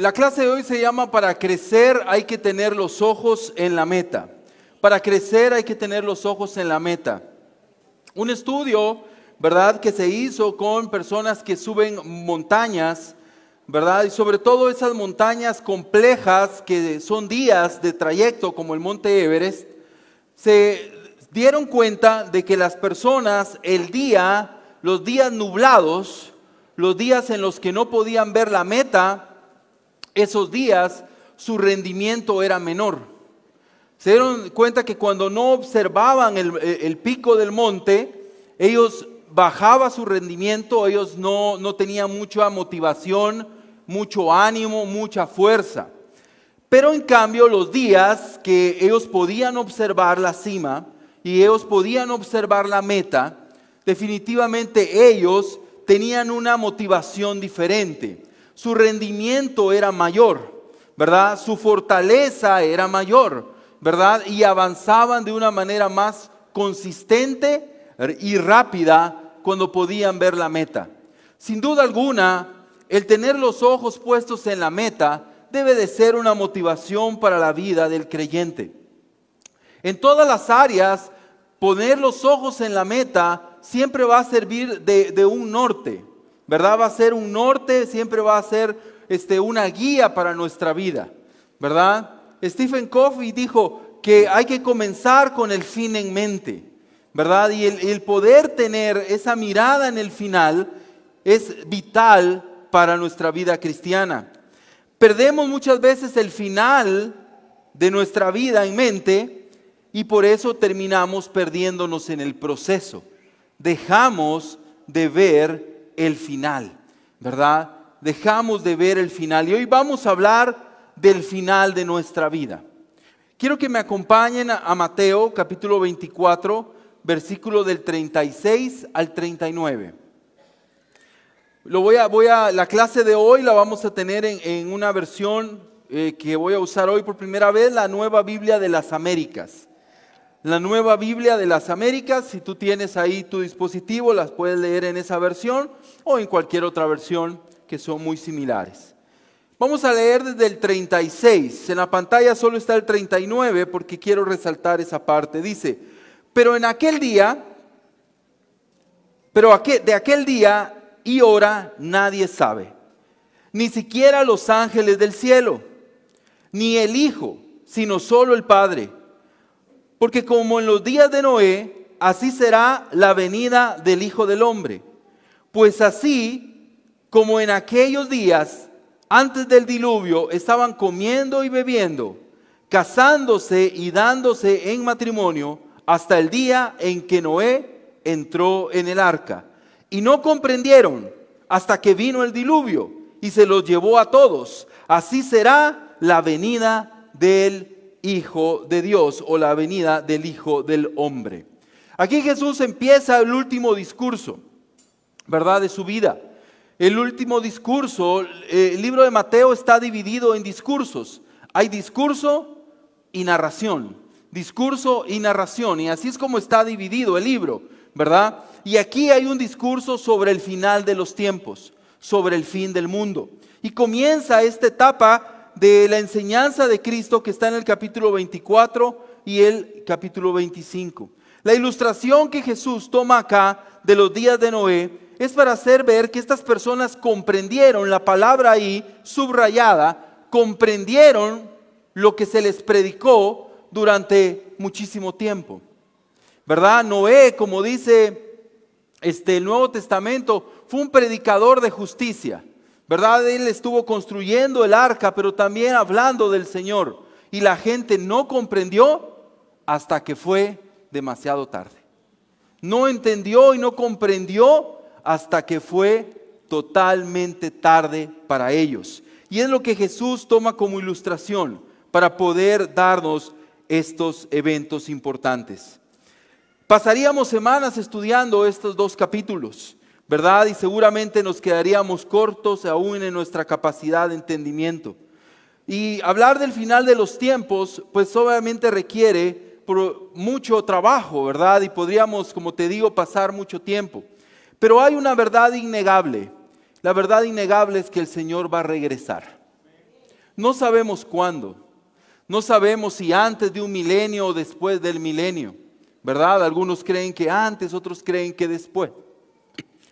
La clase de hoy se llama Para crecer hay que tener los ojos en la meta. Para crecer hay que tener los ojos en la meta. Un estudio, ¿verdad?, que se hizo con personas que suben montañas, ¿verdad? Y sobre todo esas montañas complejas que son días de trayecto como el Monte Everest, se dieron cuenta de que las personas el día, los días nublados, los días en los que no podían ver la meta, esos días su rendimiento era menor. Se dieron cuenta que cuando no observaban el, pico del monte, ellos bajaba su rendimiento, ellos no, no tenían mucha motivación, mucho ánimo, mucha fuerza. Pero en cambio los días que ellos podían observar la cima y ellos podían observar la meta, definitivamente ellos tenían una motivación diferente su rendimiento era mayor, ¿verdad? Su fortaleza era mayor, ¿verdad? Y avanzaban de una manera más consistente y rápida cuando podían ver la meta. Sin duda alguna, el tener los ojos puestos en la meta debe de ser una motivación para la vida del creyente. En todas las áreas, poner los ojos en la meta siempre va a servir de, de un norte. ¿Verdad? Va a ser un norte, siempre va a ser este, una guía para nuestra vida, ¿verdad? Stephen Covey dijo que hay que comenzar con el fin en mente, ¿verdad? Y el, el poder tener esa mirada en el final es vital para nuestra vida cristiana. Perdemos muchas veces el final de nuestra vida en mente y por eso terminamos perdiéndonos en el proceso. Dejamos de ver el final, ¿verdad? Dejamos de ver el final y hoy vamos a hablar del final de nuestra vida. Quiero que me acompañen a Mateo capítulo 24, versículo del 36 al 39. Lo voy a, voy a, la clase de hoy la vamos a tener en, una versión eh, que voy a usar hoy por primera vez, la nueva Biblia de las Américas la nueva Biblia de las Américas. Si tú tienes ahí tu dispositivo, las puedes leer en esa versión o en cualquier otra versión que son muy similares. Vamos a leer desde el 36. En la pantalla solo está el 39 porque quiero resaltar esa parte. Dice, pero en aquel día, pero de aquel día y hora nadie sabe, ni siquiera los ángeles del cielo, ni el Hijo, sino solo el Padre porque como en los días de Noé, así será la venida del Hijo del Hombre. Pues así como en aquellos días, antes del diluvio, estaban comiendo y bebiendo, casándose y dándose en matrimonio, hasta el día en que Noé entró en el arca. Y no comprendieron hasta que vino el diluvio y se los llevó a todos. Así será la venida del Hijo de Dios o la venida del Hijo del Hombre. Aquí Jesús empieza el último discurso, ¿verdad? De su vida. El último discurso, eh, el libro de Mateo está dividido en discursos. Hay discurso y narración. Discurso y narración. Y así es como está dividido el libro, ¿verdad? Y aquí hay un discurso sobre el final de los tiempos, sobre el fin del mundo. Y comienza esta etapa de la enseñanza de Cristo que está en el capítulo 24 y el capítulo 25. La ilustración que Jesús toma acá de los días de Noé es para hacer ver que estas personas comprendieron la palabra ahí subrayada, comprendieron lo que se les predicó durante muchísimo tiempo. ¿Verdad? Noé, como dice este el Nuevo Testamento, fue un predicador de justicia. ¿Verdad? Él estuvo construyendo el arca, pero también hablando del Señor. Y la gente no comprendió hasta que fue demasiado tarde. No entendió y no comprendió hasta que fue totalmente tarde para ellos. Y es lo que Jesús toma como ilustración para poder darnos estos eventos importantes. Pasaríamos semanas estudiando estos dos capítulos. ¿verdad? Y seguramente nos quedaríamos cortos aún en nuestra capacidad de entendimiento. Y hablar del final de los tiempos, pues obviamente requiere mucho trabajo, ¿verdad? Y podríamos, como te digo, pasar mucho tiempo. Pero hay una verdad innegable. La verdad innegable es que el Señor va a regresar. No sabemos cuándo. No sabemos si antes de un milenio o después del milenio. ¿Verdad? Algunos creen que antes, otros creen que después.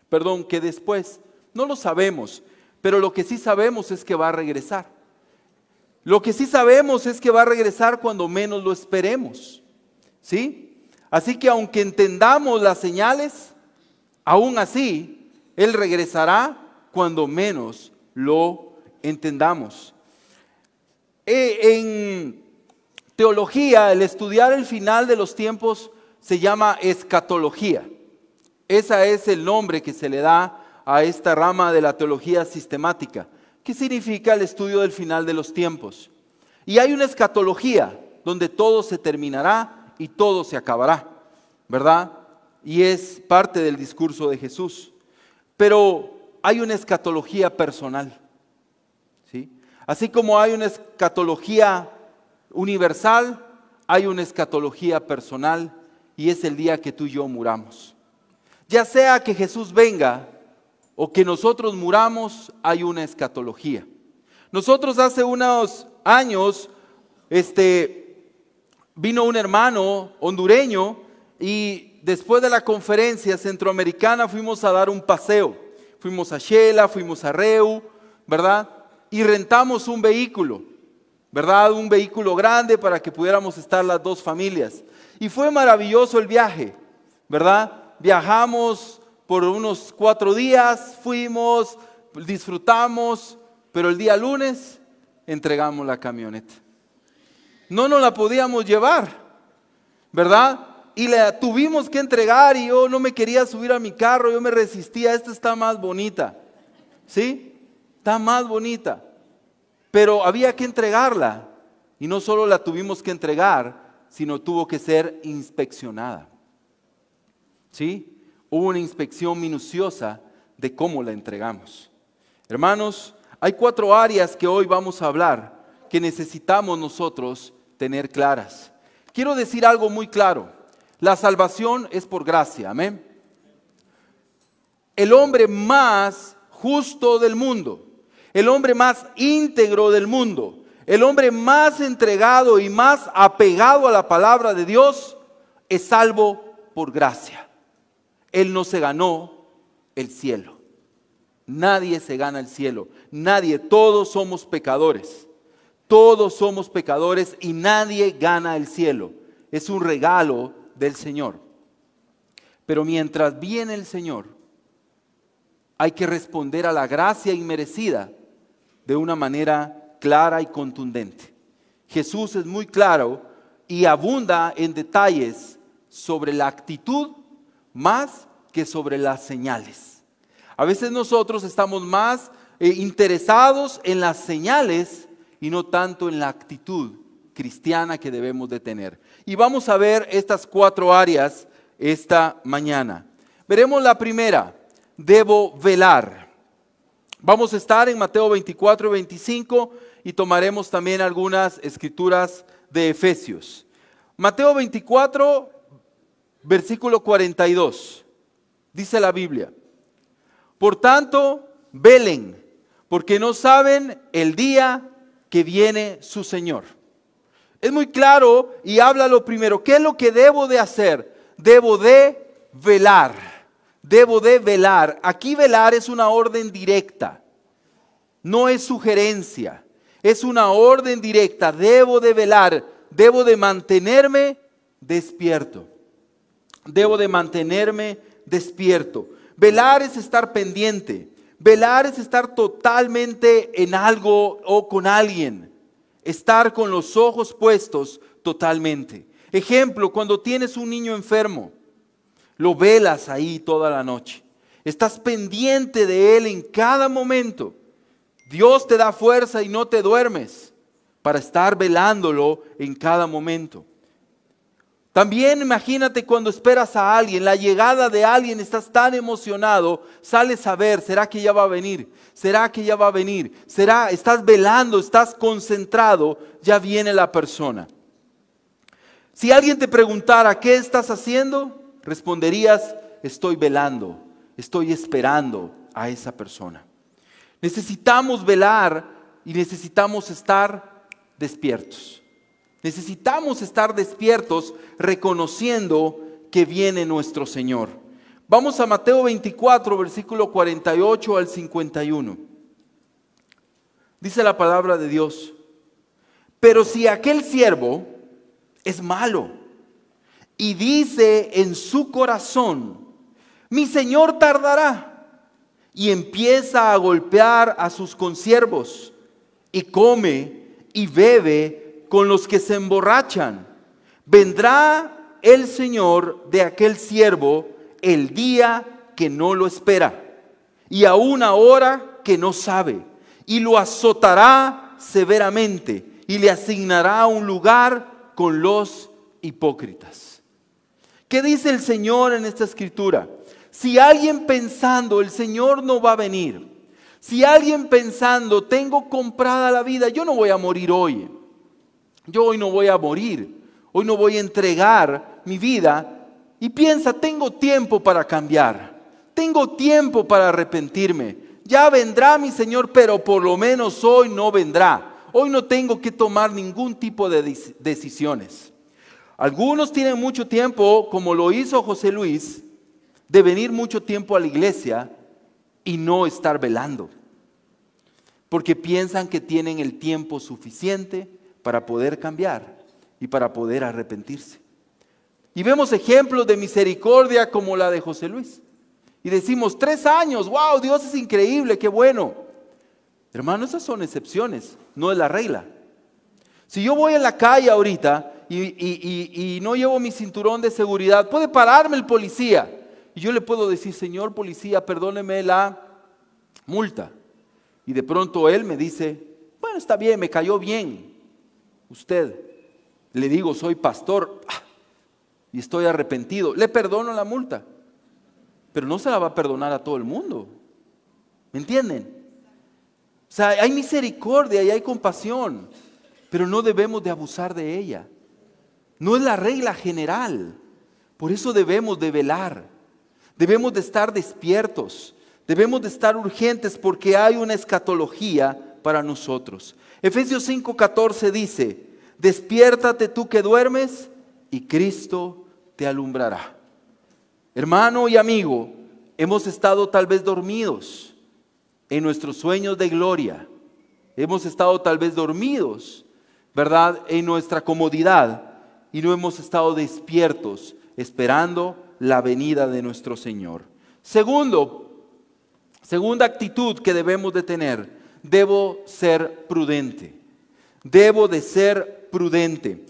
Perdón, que después. No lo sabemos. Pero lo que sí sabemos es que va a regresar. Lo que sí sabemos es que va a regresar cuando menos lo esperemos. ¿Sí? Así que aunque entendamos las señales, aún así, Él regresará cuando menos lo entendamos. E, en teología, el estudiar el final de los tiempos se llama escatología. Ese es el nombre que se le da a esta rama de la teología sistemática. ¿Qué significa el estudio del final de los tiempos? Y hay una escatología donde todo se terminará y todo se acabará, ¿verdad? Y es parte del discurso de Jesús. Pero hay una escatología personal, ¿sí? Así como hay una escatología universal, hay una escatología personal y es el día que tú y yo muramos. Ya sea que Jesús venga o que nosotros muramos, hay una escatología. Nosotros hace unos años, este, vino un hermano hondureño y después de la conferencia centroamericana fuimos a dar un paseo. Fuimos a Shela, fuimos a Reu, ¿verdad? Y rentamos un vehículo, ¿verdad? Un vehículo grande para que pudiéramos estar las dos familias. Y fue maravilloso el viaje, ¿verdad? Viajamos por unos cuatro días, fuimos, disfrutamos, pero el día lunes entregamos la camioneta. No nos la podíamos llevar, ¿verdad? Y la tuvimos que entregar y yo no me quería subir a mi carro, yo me resistía, esta está más bonita, ¿sí? Está más bonita. Pero había que entregarla y no solo la tuvimos que entregar, sino tuvo que ser inspeccionada. ¿Sí? hubo una inspección minuciosa de cómo la entregamos. Hermanos, hay cuatro áreas que hoy vamos a hablar que necesitamos nosotros tener claras. Quiero decir algo muy claro. La salvación es por gracia, amén. El hombre más justo del mundo, el hombre más íntegro del mundo, el hombre más entregado y más apegado a la palabra de Dios es salvo por gracia. Él no se ganó el cielo. Nadie se gana el cielo. Nadie, todos somos pecadores. Todos somos pecadores y nadie gana el cielo. Es un regalo del Señor. Pero mientras viene el Señor, hay que responder a la gracia inmerecida de una manera clara y contundente. Jesús es muy claro y abunda en detalles sobre la actitud más que sobre las señales. A veces nosotros estamos más eh, interesados en las señales y no tanto en la actitud cristiana que debemos de tener. Y vamos a ver estas cuatro áreas esta mañana. Veremos la primera, debo velar. Vamos a estar en Mateo 24 y 25 y tomaremos también algunas escrituras de Efesios. Mateo 24, versículo 42, dice la Biblia. Por tanto, velen, porque no saben el día que viene su Señor. Es muy claro y habla lo primero. ¿Qué es lo que debo de hacer? Debo de velar. Debo de velar. Aquí velar es una orden directa. No es sugerencia. Es una orden directa. Debo de velar. Debo de mantenerme despierto debo de mantenerme despierto. Velar es estar pendiente. Velar es estar totalmente en algo o con alguien. Estar con los ojos puestos totalmente. Ejemplo, cuando tienes un niño enfermo, lo velas ahí toda la noche. Estás pendiente de él en cada momento. Dios te da fuerza y no te duermes para estar velándolo en cada momento. También imagínate cuando esperas a alguien, la llegada de alguien, estás tan emocionado, sales a ver, ¿será que ya va a venir? ¿Será que ya va a venir? ¿Será? Estás velando, estás concentrado, ya viene la persona. Si alguien te preguntara, ¿qué estás haciendo? Responderías, estoy velando, estoy esperando a esa persona. Necesitamos velar y necesitamos estar despiertos. Necesitamos estar despiertos reconociendo que viene nuestro Señor. Vamos a Mateo 24, versículo 48 al 51. Dice la palabra de Dios, pero si aquel siervo es malo y dice en su corazón, mi Señor tardará, y empieza a golpear a sus consiervos, y come y bebe con los que se emborrachan, vendrá el Señor de aquel siervo el día que no lo espera, y a una hora que no sabe, y lo azotará severamente, y le asignará un lugar con los hipócritas. ¿Qué dice el Señor en esta escritura? Si alguien pensando, el Señor no va a venir, si alguien pensando, tengo comprada la vida, yo no voy a morir hoy, yo hoy no voy a morir, hoy no voy a entregar mi vida, y piensa, tengo tiempo para cambiar, tengo tiempo para arrepentirme, ya vendrá mi Señor, pero por lo menos hoy no vendrá, hoy no tengo que tomar ningún tipo de decisiones. Algunos tienen mucho tiempo, como lo hizo José Luis, de venir mucho tiempo a la iglesia y no estar velando. Porque piensan que tienen el tiempo suficiente para poder cambiar y para poder arrepentirse. Y vemos ejemplos de misericordia como la de José Luis. Y decimos, tres años, wow, Dios es increíble, qué bueno. Hermano, esas son excepciones, no es la regla. Si yo voy en la calle ahorita y, no llevo mi cinturón de seguridad, puede pararme el policía. Y yo le puedo decir, señor policía, perdóneme la multa. Y de pronto él me dice, bueno, está bien, me cayó bien. Usted, le digo, soy pastor ah, y estoy arrepentido. Le perdono la multa, pero no se la va a perdonar a todo el mundo. ¿Me entienden? O sea, hay misericordia y hay compasión, pero no debemos de abusar de ella. No es la regla general. Por eso debemos de velar. Debemos de estar despiertos. Debemos de estar urgentes porque hay una escatología para nosotros. Efesios 5:14 dice, despiértate tú que duermes y Cristo te alumbrará. Hermano y amigo, hemos estado tal vez dormidos en nuestros sueños de gloria. Hemos estado tal vez dormidos, ¿verdad? En nuestra comodidad y no hemos estado despiertos esperando la venida de nuestro Señor. Segundo, segunda actitud que debemos de tener, debo ser prudente. Debo de ser prudente.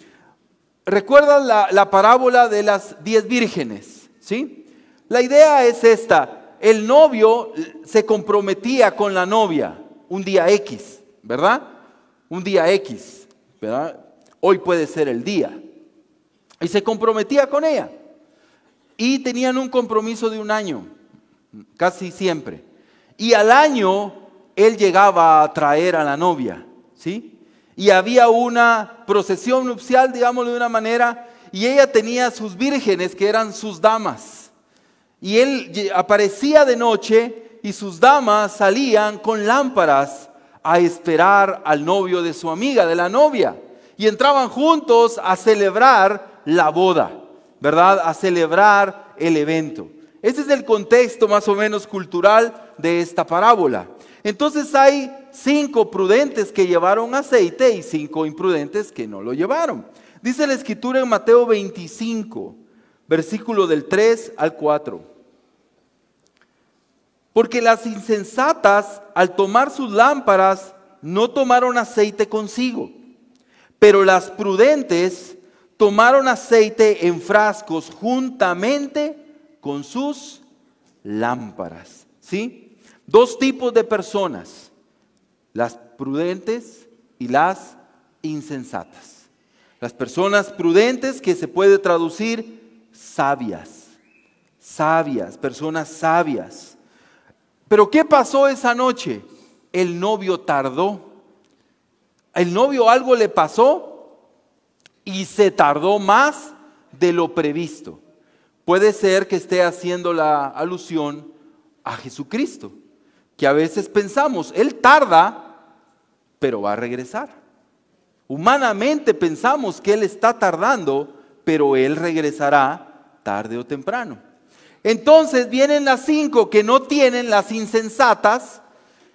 ¿Recuerdan la, la parábola de las diez vírgenes? ¿Sí? La idea es esta. El novio se comprometía con la novia un día X, ¿verdad? Un día X, ¿verdad? Hoy puede ser el día. Y se comprometía con ella. Y tenían un compromiso de un año, casi siempre. Y al año él llegaba a traer a la novia, ¿sí? Y había una procesión nupcial, digámoslo de una manera, y ella tenía sus vírgenes, que eran sus damas. Y él aparecía de noche y sus damas salían con lámparas a esperar al novio de su amiga, de la novia. Y entraban juntos a celebrar la boda, ¿verdad? A celebrar el evento. Ese es el contexto más o menos cultural de esta parábola. Entonces hay cinco prudentes que llevaron aceite y cinco imprudentes que no lo llevaron. Dice la escritura en Mateo 25, versículo del 3 al 4. Porque las insensatas al tomar sus lámparas no tomaron aceite consigo, pero las prudentes tomaron aceite en frascos juntamente con sus lámparas. ¿Sí? Dos tipos de personas, las prudentes y las insensatas. Las personas prudentes que se puede traducir sabias, sabias, personas sabias. Pero ¿qué pasó esa noche? El novio tardó. El novio algo le pasó y se tardó más de lo previsto. Puede ser que esté haciendo la alusión a Jesucristo, que a veces pensamos, Él tarda, pero va a regresar. Humanamente pensamos que Él está tardando, pero Él regresará tarde o temprano. Entonces vienen las cinco que no tienen las insensatas,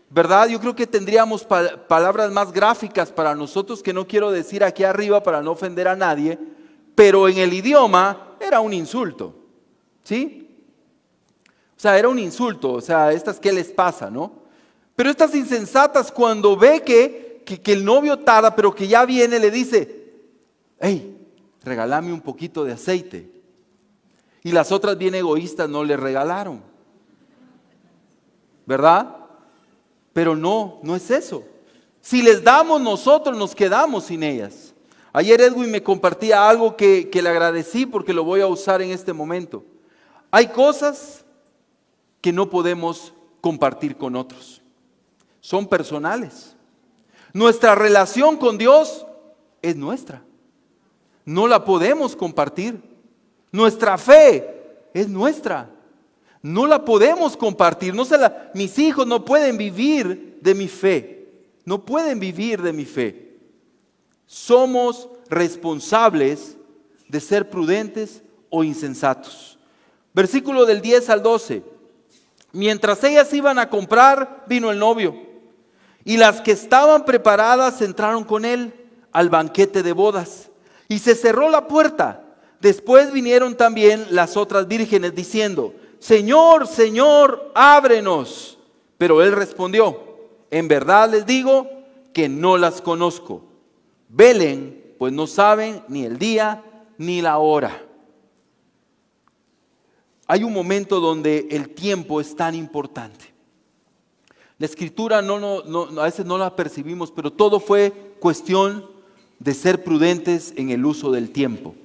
¿verdad? Yo creo que tendríamos palabras más gráficas para nosotros que no quiero decir aquí arriba para no ofender a nadie, pero en el idioma era un insulto, ¿sí? Sea, era un insulto, o sea, estas qué les pasa, ¿no? Pero estas insensatas cuando ve que, que, el novio tarda, pero que ya viene, le dice, hey, regálame un poquito de aceite. Y las otras bien egoístas no le regalaron. ¿Verdad? Pero no, no es eso. Si les damos nosotros, nos quedamos sin ellas. Ayer Edwin me compartía algo que, que le agradecí porque lo voy a usar en este momento. Hay cosas que no podemos compartir con otros. Son personales. Nuestra relación con Dios es nuestra. No la podemos compartir. Nuestra fe es nuestra. No la podemos compartir. No se la, mis hijos no pueden vivir de mi fe. No pueden vivir de mi fe. Somos responsables de ser prudentes o insensatos. Versículo del 10 al 12. Mientras ellas iban a comprar, vino el novio. Y las que estaban preparadas entraron con él al banquete de bodas. Y se cerró la puerta. Después vinieron también las otras vírgenes diciendo, Señor, Señor, ábrenos. Pero él respondió, en verdad les digo que no las conozco. Velen, pues no saben ni el día ni la hora. Hay un momento donde el tiempo es tan importante. La escritura no, no, a veces no la percibimos, pero todo fue cuestión de ser prudentes en el uso del tiempo.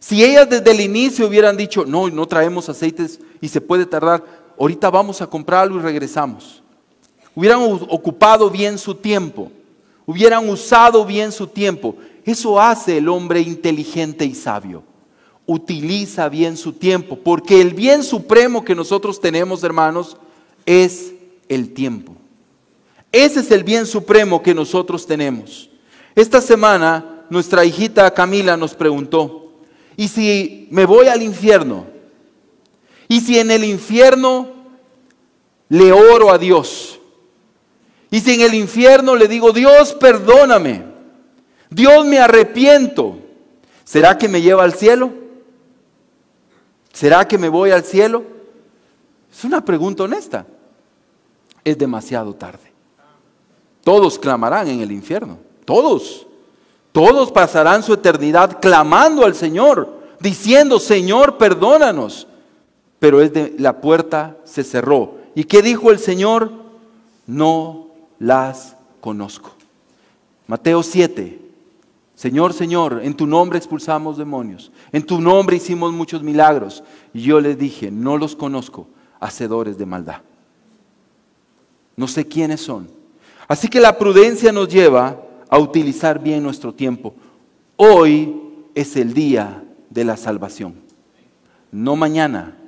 Si ellas desde el inicio hubieran dicho, no, no traemos aceites y se puede tardar, ahorita vamos a comprarlo y regresamos. Hubieran ocupado bien su tiempo, hubieran usado bien su tiempo. Eso hace el hombre inteligente y sabio. Utiliza bien su tiempo, porque el bien supremo que nosotros tenemos, hermanos, es el tiempo. Ese es el bien supremo que nosotros tenemos. Esta semana nuestra hijita Camila nos preguntó, ¿Y si me voy al infierno? ¿Y si en el infierno le oro a Dios? ¿Y si en el infierno le digo, Dios, perdóname? Dios, me arrepiento. ¿Será que me lleva al cielo? ¿Será que me voy al cielo? Es una pregunta honesta. Es demasiado tarde. Todos clamarán en el infierno. Todos. Todos pasarán su eternidad clamando al Señor, diciendo, Señor, perdónanos. Pero la puerta se cerró. ¿Y qué dijo el Señor? No las conozco. Mateo 7. Señor, Señor, en tu nombre expulsamos demonios. En tu nombre hicimos muchos milagros. Y yo les dije, no los conozco, hacedores de maldad. No sé quiénes son. Así que la prudencia nos lleva a utilizar bien nuestro tiempo. Hoy es el día de la salvación, no mañana.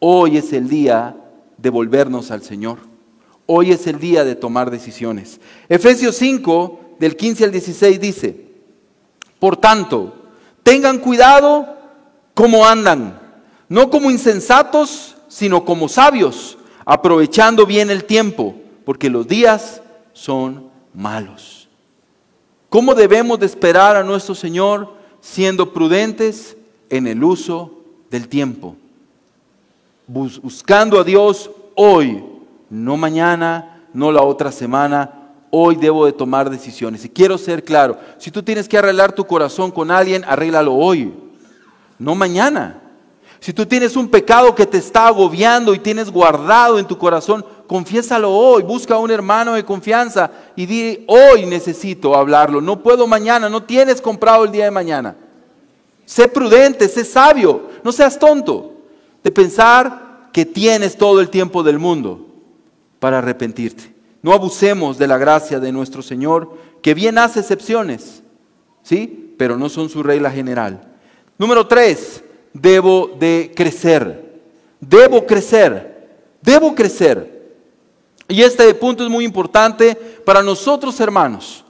Hoy es el día de volvernos al Señor. Hoy es el día de tomar decisiones. Efesios 5, del 15 al 16 dice, por tanto, tengan cuidado cómo andan, no como insensatos, sino como sabios, aprovechando bien el tiempo, porque los días son malos. ¿Cómo debemos de esperar a nuestro Señor siendo prudentes en el uso del tiempo? Buscando a Dios hoy, no mañana, no la otra semana. Hoy debo de tomar decisiones. Y quiero ser claro, si tú tienes que arreglar tu corazón con alguien, arréglalo hoy, no mañana. Si tú tienes un pecado que te está agobiando y tienes guardado en tu corazón, confiésalo hoy, busca a un hermano de confianza y di, hoy necesito hablarlo, no puedo mañana, no tienes comprado el día de mañana. Sé prudente, sé sabio, no seas tonto de pensar que tienes todo el tiempo del mundo para arrepentirte. No abusemos de la gracia de nuestro Señor, que bien hace excepciones, ¿sí? Pero no son su regla general. Número tres, debo de crecer. Debo crecer. Debo crecer. Y este punto es muy importante para nosotros, hermanos.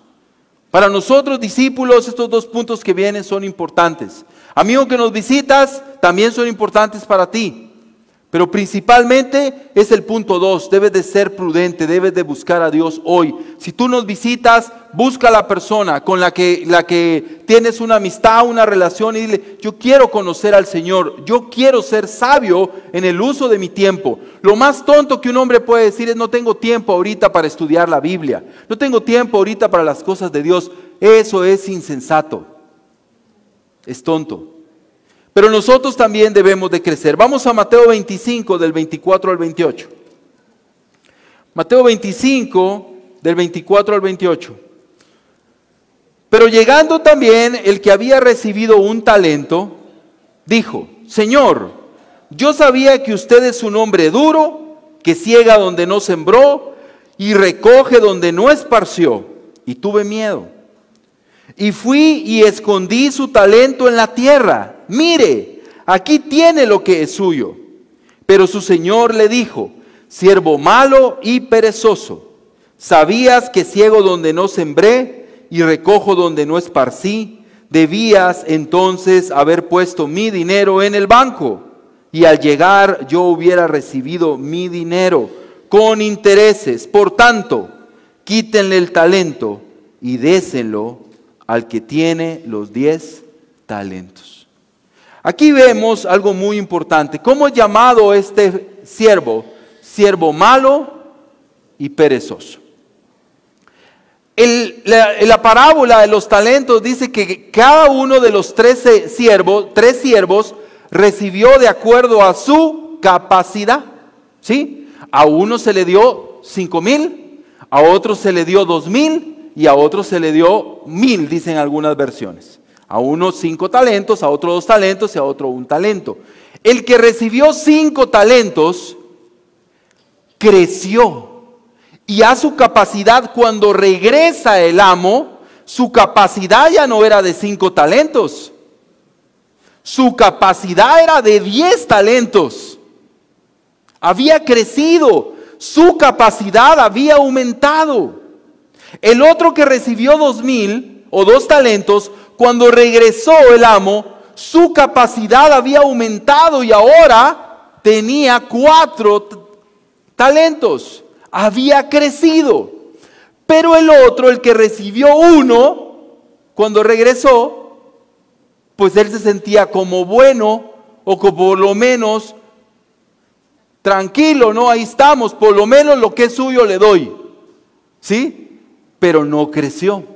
Para nosotros, discípulos, estos dos puntos que vienen son importantes. Amigo que nos visitas, también son importantes para ti. Pero principalmente es el punto dos, debes de ser prudente, debes de buscar a Dios hoy. Si tú nos visitas, busca a la persona con la que, la que tienes una amistad, una relación y dile, yo quiero conocer al Señor, yo quiero ser sabio en el uso de mi tiempo. Lo más tonto que un hombre puede decir es, no tengo tiempo ahorita para estudiar la Biblia, no tengo tiempo ahorita para las cosas de Dios. Eso es insensato, es tonto. Pero nosotros también debemos de crecer. Vamos a Mateo 25 del 24 al 28. Mateo 25 del 24 al 28. Pero llegando también el que había recibido un talento, dijo, Señor, yo sabía que usted es un hombre duro, que ciega donde no sembró y recoge donde no esparció. Y tuve miedo. Y fui y escondí su talento en la tierra mire, aquí tiene lo que es suyo. Pero su señor le dijo, siervo malo y perezoso, sabías que ciego donde no sembré y recojo donde no esparcí, debías entonces haber puesto mi dinero en el banco y al llegar yo hubiera recibido mi dinero con intereses. Por tanto, quítenle el talento y désenlo al que tiene los diez talentos. Aquí vemos algo muy importante. ¿Cómo es llamado este siervo? Siervo malo y perezoso. la, parábola de los talentos dice que cada uno de los trece siervos, tres siervos, recibió de acuerdo a su capacidad. ¿Sí? A uno se le dio cinco mil, a otro se le dio dos mil y a otro se le dio mil, dicen algunas versiones. A uno cinco talentos, a otro dos talentos y a otro un talento. El que recibió cinco talentos creció y a su capacidad cuando regresa el amo, su capacidad ya no era de cinco talentos. Su capacidad era de diez talentos. Había crecido, su capacidad había aumentado. El otro que recibió dos mil o dos talentos cuando regresó el amo, su capacidad había aumentado y ahora tenía cuatro talentos. Había crecido. Pero el otro, el que recibió uno, cuando regresó, pues él se sentía como bueno o como por lo menos tranquilo, ¿no? Ahí estamos, por lo menos lo que es suyo le doy. ¿Sí? Pero no creció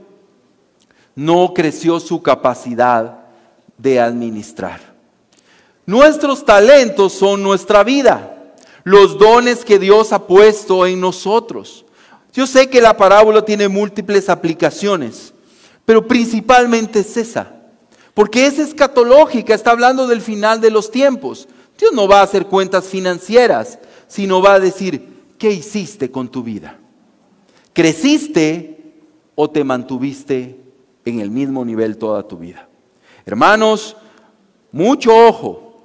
no creció su capacidad de administrar. Nuestros talentos son nuestra vida, los dones que Dios ha puesto en nosotros. Yo sé que la parábola tiene múltiples aplicaciones, pero principalmente es esa, porque es escatológica, está hablando del final de los tiempos. Dios no va a hacer cuentas financieras, sino va a decir, ¿qué hiciste con tu vida? ¿Creciste o te mantuviste en el mismo nivel toda tu vida. Hermanos, mucho ojo.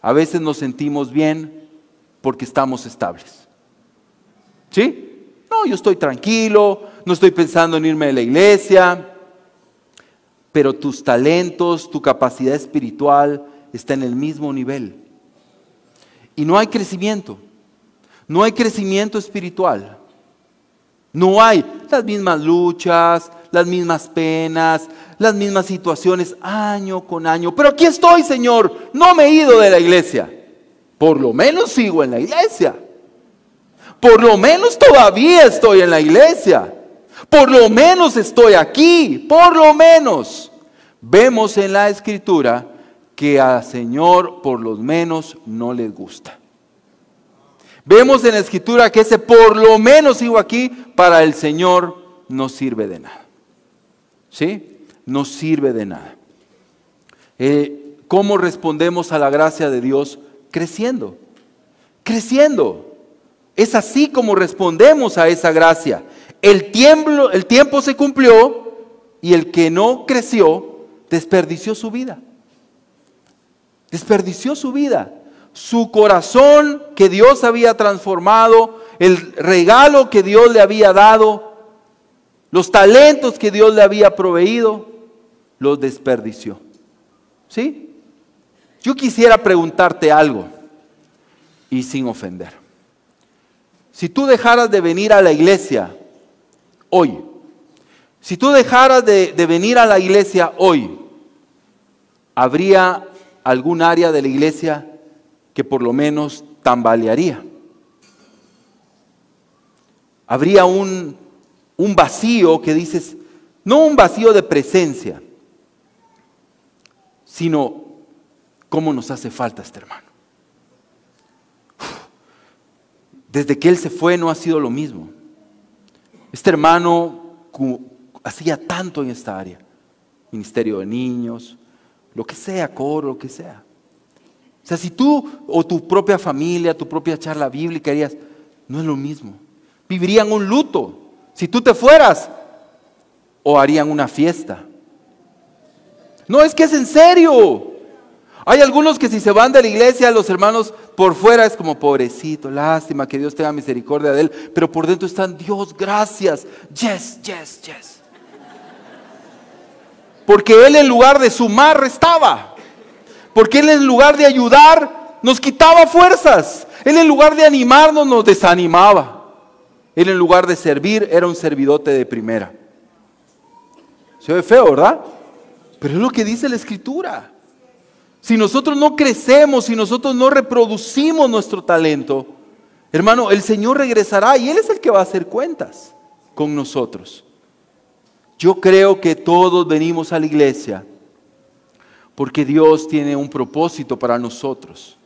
A veces nos sentimos bien porque estamos estables. ¿Sí? No, yo estoy tranquilo, no estoy pensando en irme de la iglesia, pero tus talentos, tu capacidad espiritual está en el mismo nivel. Y no hay crecimiento, no hay crecimiento espiritual. No hay las mismas luchas, las mismas penas, las mismas situaciones año con año. Pero aquí estoy, Señor, no me he ido de la iglesia. Por lo menos sigo en la iglesia. Por lo menos todavía estoy en la iglesia. Por lo menos estoy aquí. Por lo menos. Vemos en la escritura que al Señor por lo menos no le gusta. Vemos en la escritura que ese por lo menos sigo aquí para el Señor no sirve de nada. ¿Sí? No sirve de nada. Eh, ¿Cómo respondemos a la gracia de Dios? Creciendo, creciendo. Es así como respondemos a esa gracia. El tiempo, el tiempo se cumplió y el que no creció desperdició su vida. Desperdició su vida. su corazón que Dios había transformado, el regalo que Dios le había dado, los talentos que Dios le había proveído, los desperdició. ¿Sí? Yo quisiera preguntarte algo y sin ofender. Si tú dejaras de venir a la iglesia hoy, si tú dejaras de, de venir a la iglesia hoy, ¿habría algún área de la iglesia que por lo menos tambalearía? Habría un, un vacío que dices, no un vacío de presencia, sino cómo nos hace falta este hermano. Desde que él se fue no ha sido lo mismo. Este hermano hacía tanto en esta área, ministerio de niños, lo que sea, coro, lo que sea. O sea, si tú o tu propia familia, tu propia charla bíblica harías, no es lo mismo. Vivirían un luto. Si tú te fueras, o harían una fiesta. No, es que es en serio. Hay algunos que si se van de la iglesia, los hermanos por fuera es como pobrecito, lástima, que Dios tenga misericordia de él, pero por dentro están, Dios, gracias, yes, yes, yes. Porque él en lugar de sumar restaba. Porque él en lugar de ayudar nos quitaba fuerzas. Él en lugar de animarnos nos desanimaba. Él en lugar de servir era un servidote de primera. Se ve feo, ¿verdad? Pero es lo que dice la escritura. Si nosotros no crecemos, si nosotros no reproducimos nuestro talento, hermano, el Señor regresará y Él es el que va a hacer cuentas con nosotros. Yo creo que todos venimos a la iglesia porque Dios tiene un propósito para nosotros.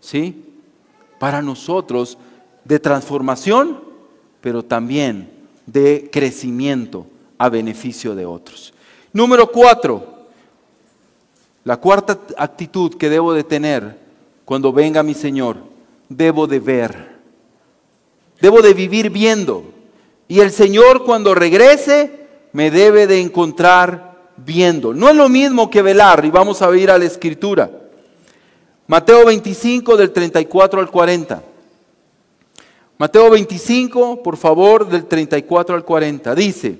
¿Sí? Para nosotros de transformación pero también de crecimiento a beneficio de otros. Número cuatro, la cuarta actitud que debo de tener cuando venga mi Señor, debo de ver, debo de vivir viendo. Y el Señor cuando regrese me debe de encontrar viendo. No es lo mismo que velar, y vamos a ir a la escritura. Mateo 25 del 34 al 40. Mateo 25, por favor, del 34 al 40. Dice,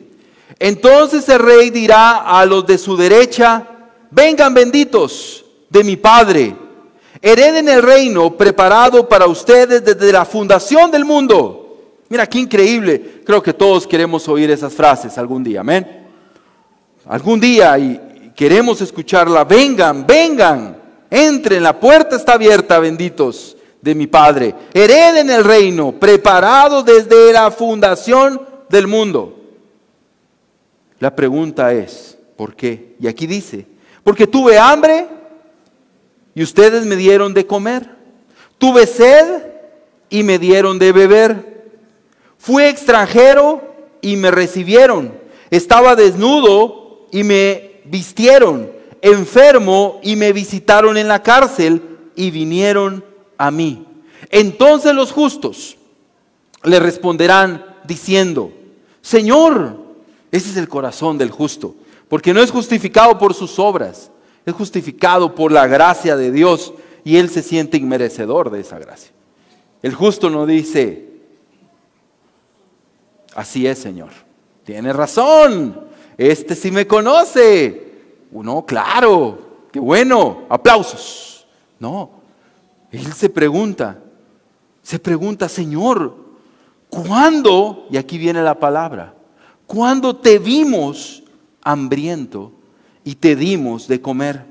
entonces el rey dirá a los de su derecha, vengan benditos de mi Padre, hereden el reino preparado para ustedes desde la fundación del mundo. Mira, qué increíble. Creo que todos queremos oír esas frases algún día, amén. Algún día y queremos escucharla. Vengan, vengan, entren, la puerta está abierta, benditos de mi Padre. Hereden el reino, preparado desde la fundación del mundo. La pregunta es, ¿por qué? Y aquí dice, porque tuve hambre y ustedes me dieron de comer. Tuve sed y me dieron de beber. Fui extranjero y me recibieron. Estaba desnudo y me vistieron. Enfermo y me visitaron en la cárcel y vinieron a mí. Entonces los justos le responderán diciendo, Señor, ese es el corazón del justo, porque no es justificado por sus obras, es justificado por la gracia de Dios y él se siente inmerecedor de esa gracia. El justo no dice, así es, Señor, tiene razón, este sí me conoce. Uno, claro, qué bueno, aplausos. No, él se pregunta, se pregunta, Señor, ¿cuándo? Y aquí viene la palabra, ¿cuándo te vimos hambriento y te dimos de comer?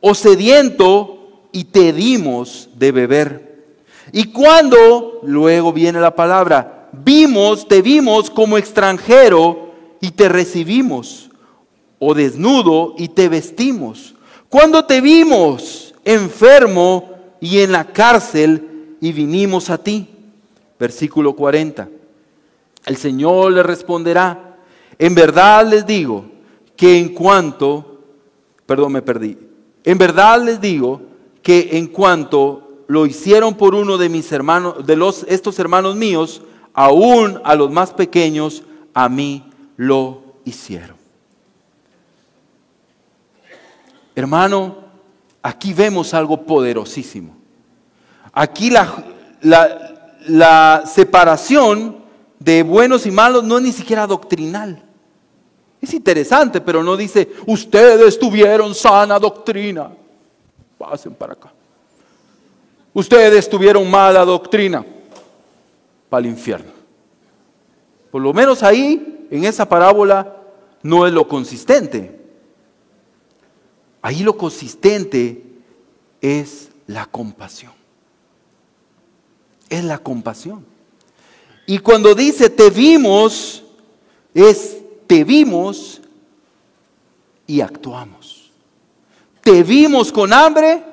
¿O sediento y te dimos de beber? ¿Y cuándo? Luego viene la palabra, vimos, te vimos como extranjero y te recibimos, o desnudo y te vestimos. ¿Cuándo te vimos enfermo y en la cárcel y vinimos a ti. Versículo 40. El Señor le responderá, en verdad les digo que en cuanto, perdón, me perdí, en verdad les digo que en cuanto lo hicieron por uno de mis hermanos, de los, estos hermanos míos, aún a los más pequeños, a mí lo hicieron. Hermano, Aquí vemos algo poderosísimo. Aquí la, separación de buenos y malos no es ni siquiera doctrinal. Es interesante, pero no dice, ustedes tuvieron sana doctrina. Pasen para acá. Ustedes tuvieron mala doctrina. Para el infierno. Por lo menos ahí, en esa parábola, no es lo consistente. Ahí lo consistente es la compasión. Es la compasión. Y cuando dice te vimos, es te vimos y actuamos. Te vimos con hambre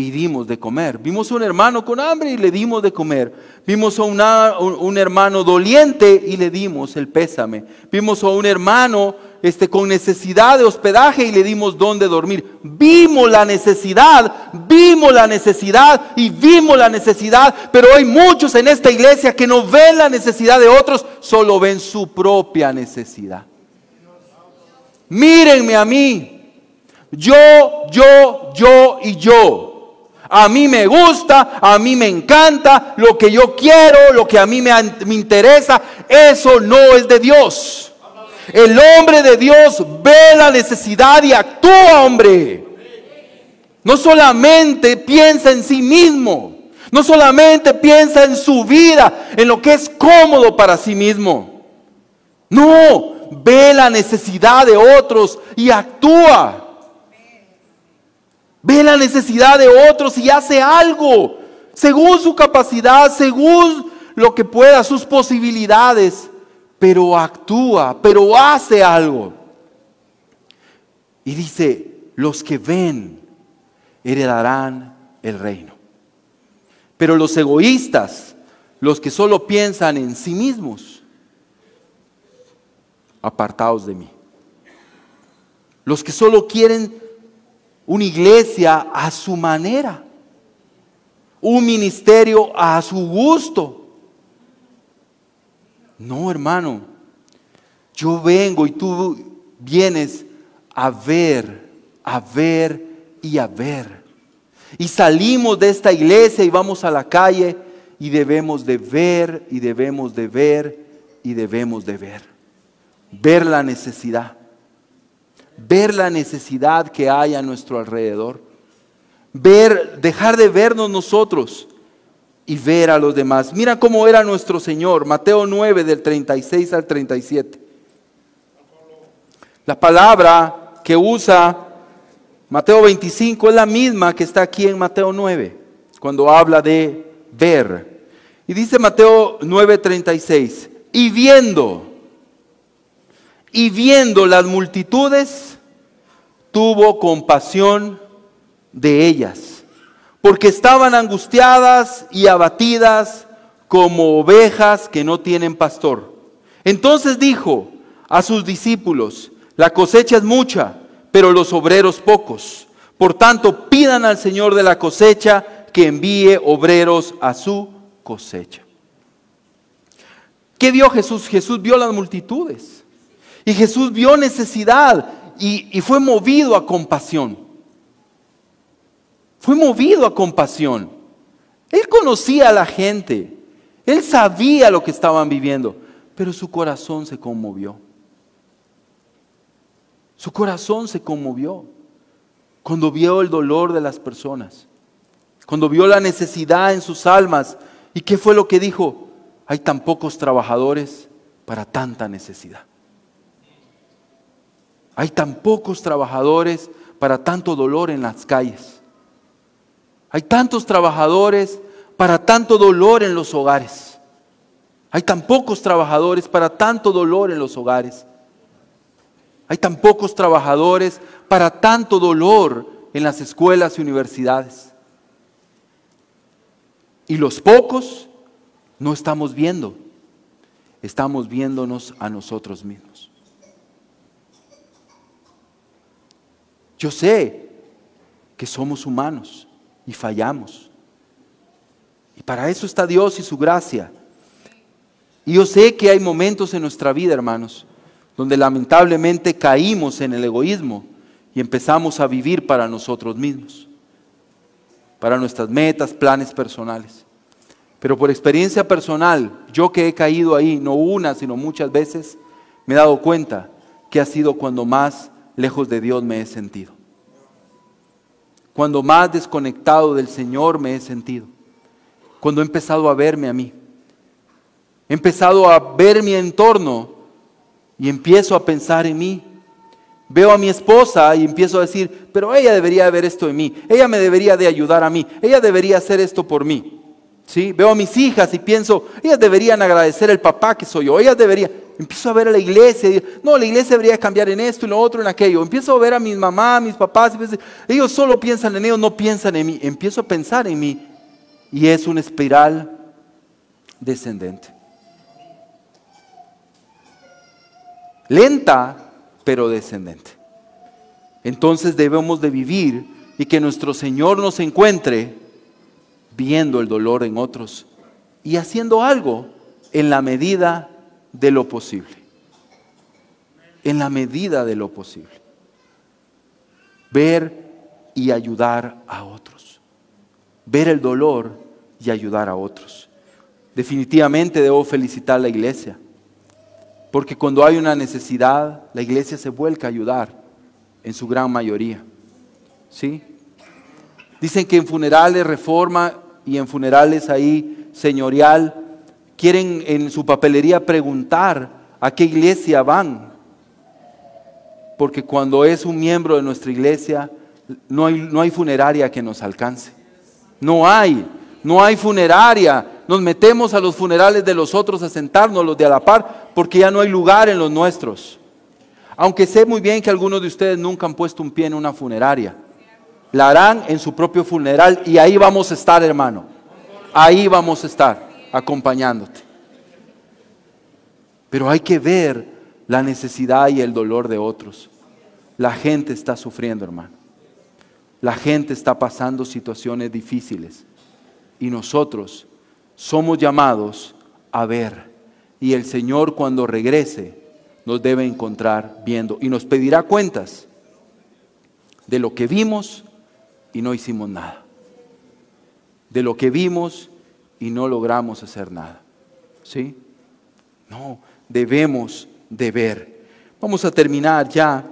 y dimos de comer. Vimos a un hermano con hambre y le dimos de comer. Vimos a un, hermano doliente y le dimos el pésame. Vimos a un hermano este, con necesidad de hospedaje y le dimos donde dormir. Vimos la necesidad, vimos la necesidad y vimos la necesidad, pero hay muchos en esta iglesia que no ven la necesidad de otros, solo ven su propia necesidad. Mírenme a mí. Yo, yo, yo y yo. A mí me gusta, a mí me encanta, lo que yo quiero, lo que a mí me, me interesa, eso no es de Dios. El hombre de Dios ve la necesidad y actúa, hombre. No solamente piensa en sí mismo, no solamente piensa en su vida, en lo que es cómodo para sí mismo. No, ve la necesidad de otros y actúa. Ve la necesidad de otros y hace algo, según su capacidad, según lo que pueda, sus posibilidades, pero actúa, pero hace algo. Y dice, los que ven heredarán el reino. Pero los egoístas, los que solo piensan en sí mismos, apartados de mí. Los que solo quieren una iglesia a su manera, un ministerio a su gusto. No, hermano, yo vengo y tú vienes a ver, a ver y a ver. Y salimos de esta iglesia y vamos a la calle y debemos de ver y debemos de ver y debemos de ver. Ver la necesidad ver la necesidad que hay a nuestro alrededor, ver, dejar de vernos nosotros y ver a los demás. Mira cómo era nuestro Señor, Mateo 9 del 36 al 37. La palabra que usa Mateo 25 es la misma que está aquí en Mateo 9, cuando habla de ver. Y dice Mateo 9:36, y viendo, y viendo las multitudes, tuvo compasión de ellas, porque estaban angustiadas y abatidas como ovejas que no tienen pastor. Entonces dijo a sus discípulos, la cosecha es mucha, pero los obreros pocos. Por tanto, pidan al Señor de la cosecha que envíe obreros a su cosecha. ¿Qué vio Jesús? Jesús vio las multitudes. Y Jesús vio necesidad y, fue movido a compasión. Fue movido a compasión. Él conocía a la gente. Él sabía lo que estaban viviendo. Pero su corazón se conmovió. Su corazón se conmovió cuando vio el dolor de las personas. Cuando vio la necesidad en sus almas. ¿Y qué fue lo que dijo? Hay tan pocos trabajadores para tanta necesidad. Hay tan pocos trabajadores para tanto dolor en las calles. Hay tantos trabajadores para tanto dolor en los hogares. Hay tan pocos trabajadores para tanto dolor en los hogares. Hay tan pocos trabajadores para tanto dolor en las escuelas y universidades. Y los pocos no estamos viendo, estamos viéndonos a nosotros mismos. Yo sé que somos humanos y fallamos. Y para eso está Dios y su gracia. Y yo sé que hay momentos en nuestra vida, hermanos, donde lamentablemente caímos en el egoísmo y empezamos a vivir para nosotros mismos. para nuestras metas, planes personales. Pero por experiencia personal, yo que he caído ahí, no una, sino muchas veces, me he dado cuenta que ha sido cuando más lejos de Dios me he sentido. Cuando más desconectado del Señor me he sentido. Cuando he empezado a verme a mí. He empezado a ver mi entorno y empiezo a pensar en mí. Veo a mi esposa y empiezo a decir, pero ella debería ver esto en mí, ella me debería de ayudar a mí, ella debería hacer esto por mí. ¿Sí? Veo a mis hijas y pienso, ellas deberían agradecer al papá que soy yo, ellas deberían, empiezo a ver a la iglesia, y no, la iglesia debería cambiar en esto y lo otro, en aquello. Empiezo a ver a mis mamás, mis papás, y ellos solo piensan en ellos, no piensan en mí. Empiezo a pensar en mí y es una espiral descendente. Lenta, pero descendente. Entonces debemos de vivir y que nuestro Señor nos encuentre viendo el dolor en otros y haciendo algo en la medida de lo posible. En la medida de lo posible. Ver y ayudar a otros. Ver el dolor y ayudar a otros. Definitivamente debo felicitar a la iglesia porque cuando hay una necesidad, la iglesia se vuelca a ayudar en su gran mayoría. ¿Sí? Dicen que en funerales reforma y en funerales ahí señorial quieren en su papelería preguntar a qué iglesia van. Porque cuando es un miembro de nuestra iglesia, no hay, no hay funeraria que nos alcance. No hay, no hay funeraria nos metemos a los funerales de los otros a sentarnos, los de a la par, porque ya no hay lugar en los nuestros. Aunque sé muy bien que algunos de ustedes nunca han puesto un pie en una funeraria. La harán en su propio funeral y ahí vamos a estar, hermano. Ahí vamos a estar, acompañándote. Pero hay que ver la necesidad y el dolor de otros. La gente está sufriendo, hermano. La gente está pasando situaciones difíciles. Y nosotros somos llamados a ver. Y el Señor cuando regrese nos debe encontrar viendo y nos pedirá cuentas de lo que vimos y no hicimos nada. De lo que vimos y no logramos hacer nada. ¿Sí? No, debemos de ver. Vamos a terminar ya.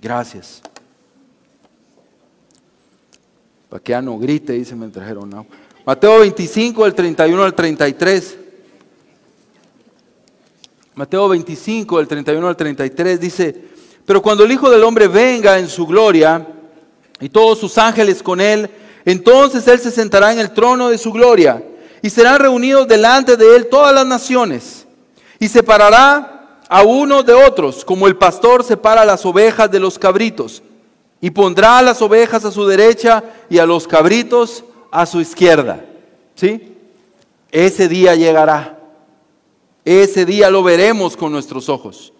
Gracias. Para que ya no grite, dice, me trajeron agua. Mateo 25, del 31 al 33. Mateo 25, del 31 al 33 dice, pero cuando el Hijo del Hombre venga en su gloria y todos sus ángeles con él, entonces él se sentará en el trono de su gloria y serán reunidos delante de él todas las naciones y separará a unos de otros, como el pastor separa las ovejas de los cabritos, y pondrá a las ovejas a su derecha y a los cabritos a su izquierda. ¿Sí? Ese día llegará. Ese día lo veremos con nuestros ojos.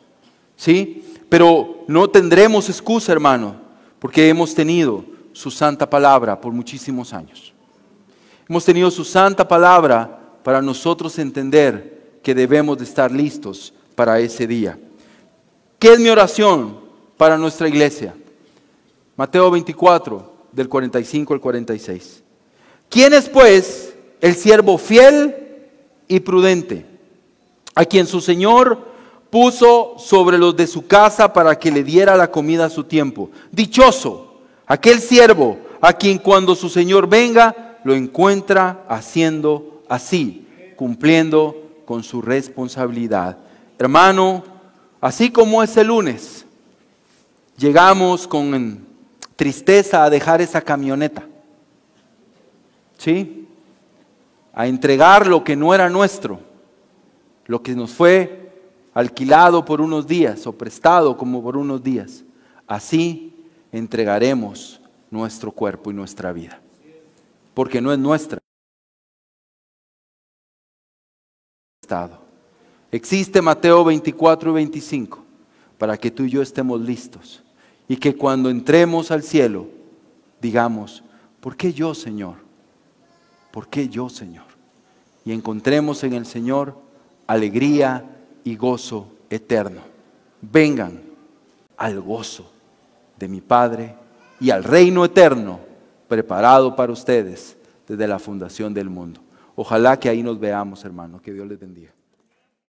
¿Sí? Pero no tendremos excusa, hermano, porque hemos tenido su santa palabra por muchísimos años. Hemos tenido su santa palabra para nosotros entender que debemos de estar listos para ese día. ¿Qué es mi oración para nuestra iglesia? Mateo 24, del 45 al 46. ¿Quién es pues el siervo fiel y prudente, a quien su Señor puso sobre los de su casa para que le diera la comida a su tiempo? Dichoso aquel siervo a quien cuando su Señor venga lo encuentra haciendo así, cumpliendo con su responsabilidad. Hermano, así como ese lunes, llegamos con tristeza a dejar esa camioneta. ¿sí? A entregar lo que no era nuestro, lo que nos fue alquilado por unos días o prestado como por unos días. Así entregaremos nuestro cuerpo y nuestra vida, porque no es nuestra. Existe Mateo 24 y 25 para que tú y yo estemos listos y que cuando entremos al cielo digamos, ¿por qué yo, Señor? ¿por qué yo, Señor? Y encontremos en el Señor alegría y gozo eterno. Vengan al gozo de mi Padre y al reino eterno preparado para ustedes desde la fundación del mundo. Ojalá que ahí nos veamos, hermano. Que Dios les bendiga.